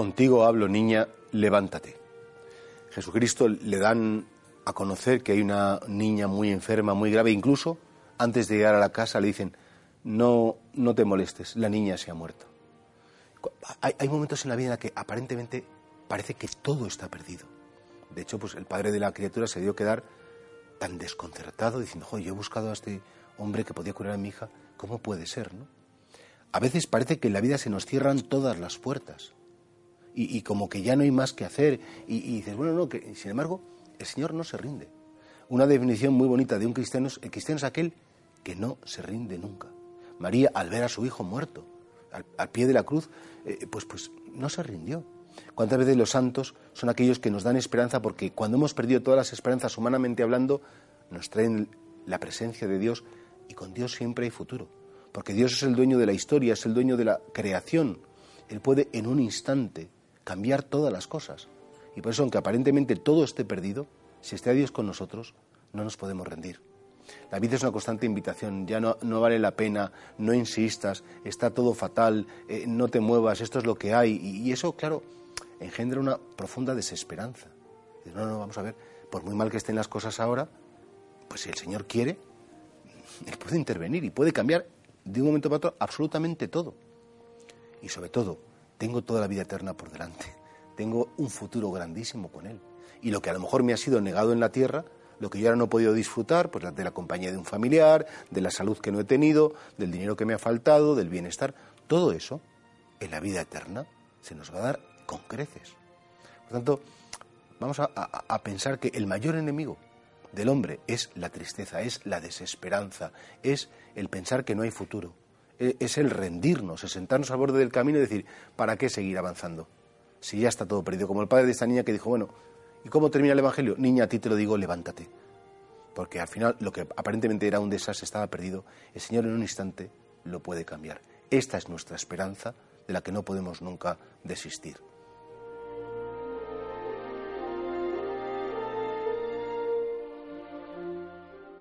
Contigo hablo, niña, levántate. Jesucristo le dan a conocer que hay una niña muy enferma, muy grave, incluso antes de llegar a la casa le dicen, no, no te molestes, la niña se ha muerto. Hay, momentos en la vida en que aparentemente parece que todo está perdido. De hecho, pues el padre de la criatura se dio quedar tan desconcertado diciendo, yo he buscado a este hombre que podía curar a mi hija, ¿cómo puede ser? No? A veces parece que en la vida se nos cierran todas las puertas y, como que ya no hay más que hacer. Y, dices, bueno, no, que sin embargo, el Señor no se rinde. Una definición muy bonita de un cristiano, el cristiano es aquel que no se rinde nunca. María, al ver a su hijo muerto, al, pie de la cruz, eh, pues, pues no se rindió. ¿Cuántas veces los santos son aquellos que nos dan esperanza porque cuando hemos perdido todas las esperanzas humanamente hablando, nos traen la presencia de Dios y con Dios siempre hay futuro? Porque Dios es el dueño de la historia, es el dueño de la creación. Él puede en un instante cambiar todas las cosas. Y por eso, aunque aparentemente todo esté perdido, si está Dios con nosotros, no nos podemos rendir. La vida es una constante invitación, ya no, no vale la pena, no insistas, está todo fatal, eh, no te muevas, esto es lo que hay. Y, eso, claro, engendra una profunda desesperanza. No, no, vamos a ver, por muy mal que estén las cosas ahora, pues si el Señor quiere, Él puede intervenir y puede cambiar de un momento para otro absolutamente todo. Y sobre todo, tengo toda la vida eterna por delante, tengo un futuro grandísimo con Él. Y lo que a lo mejor me ha sido negado en la tierra, lo que yo ahora no he podido disfrutar, pues de la compañía de un familiar, de la salud que no he tenido, del dinero que me ha faltado, del bienestar, todo eso en la vida eterna se nos va a dar con creces. Por tanto, vamos a, pensar que el mayor enemigo del hombre es la tristeza, es la desesperanza, es el pensar que no hay futuro, es el rendirnos, es sentarnos al borde del camino y decir, ¿para qué seguir avanzando? Si ya está todo perdido. Como el padre de esta niña que dijo, bueno, ¿y cómo termina el Evangelio? Niña, a ti te lo digo, levántate. Porque al final lo que aparentemente era un desastre estaba perdido. El Señor en un instante lo puede cambiar. Esta es nuestra esperanza de la que no podemos nunca desistir.